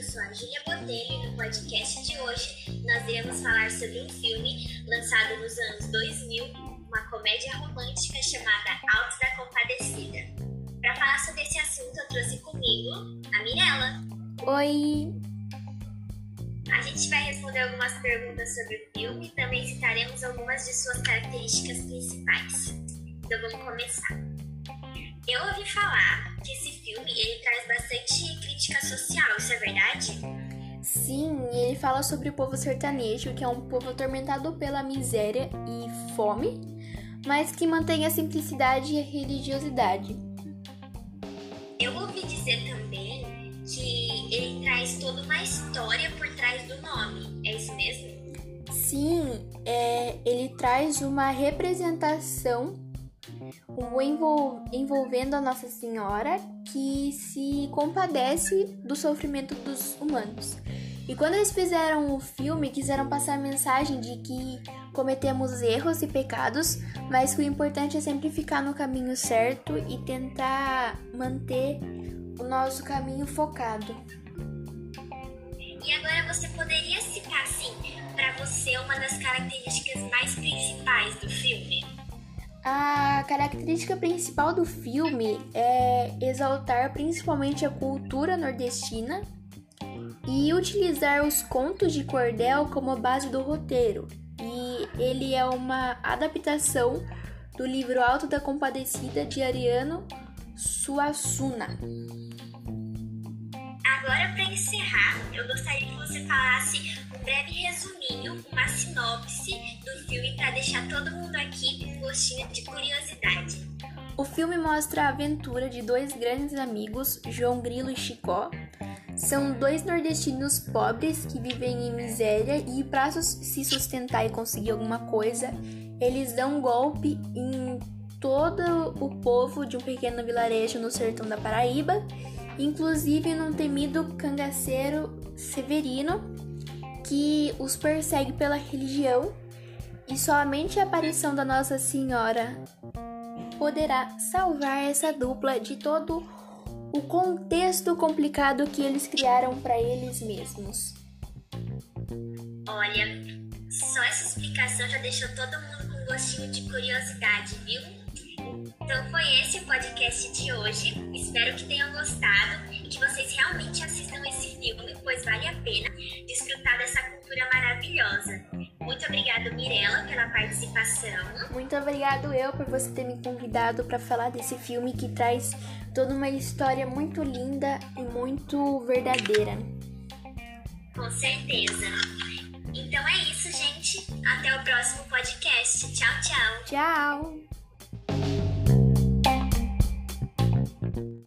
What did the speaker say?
eu sou a Júlia Botelho e no podcast de hoje nós iremos falar sobre um filme lançado nos anos 2000, uma comédia romântica chamada Alto da Compadecida. Para falar sobre esse assunto, eu trouxe comigo a Mirella. Oi! A gente vai responder algumas perguntas sobre o filme e também citaremos algumas de suas características principais. Então vamos começar. Eu ouvi falar que esse filme ele traz bastante crítica social, isso é verdade? Sim, ele fala sobre o povo sertanejo, que é um povo atormentado pela miséria e fome, mas que mantém a simplicidade e a religiosidade. Eu ouvi dizer também que ele traz toda uma história por trás do nome, é isso mesmo? Sim, é, ele traz uma representação envolvendo a Nossa Senhora que se compadece do sofrimento dos humanos. E quando eles fizeram o filme, quiseram passar a mensagem de que cometemos erros e pecados, mas que o importante é sempre ficar no caminho certo e tentar manter o nosso caminho focado. E agora você poderia citar, assim, para você uma das características mais principais do filme? A característica principal do filme é exaltar principalmente a cultura nordestina e utilizar os contos de cordel como base do roteiro. E ele é uma adaptação do livro Alto da Compadecida de Ariano Suassuna. Encerrar, eu gostaria que você falasse um breve resuminho, uma sinopse do filme para deixar todo mundo aqui com um gostinho de curiosidade. O filme mostra a aventura de dois grandes amigos, João Grilo e Chicó. São dois nordestinos pobres que vivem em miséria e, para se sustentar e conseguir alguma coisa, eles dão um golpe em todo o povo de um pequeno vilarejo no sertão da Paraíba inclusive num temido cangaceiro Severino que os persegue pela religião e somente a aparição da Nossa Senhora poderá salvar essa dupla de todo o contexto complicado que eles criaram para eles mesmos. Olha, só essa explicação já deixou todo mundo com gostinho de curiosidade, viu? Então foi esse o podcast de hoje. Espero que tenham gostado e que vocês realmente assistam esse filme, pois vale a pena desfrutar dessa cultura maravilhosa. Muito obrigada, Mirella, pela participação. Muito obrigado eu por você ter me convidado para falar desse filme que traz toda uma história muito linda e muito verdadeira. Com certeza. Então é isso, gente. Até o próximo podcast. Tchau, tchau. Tchau.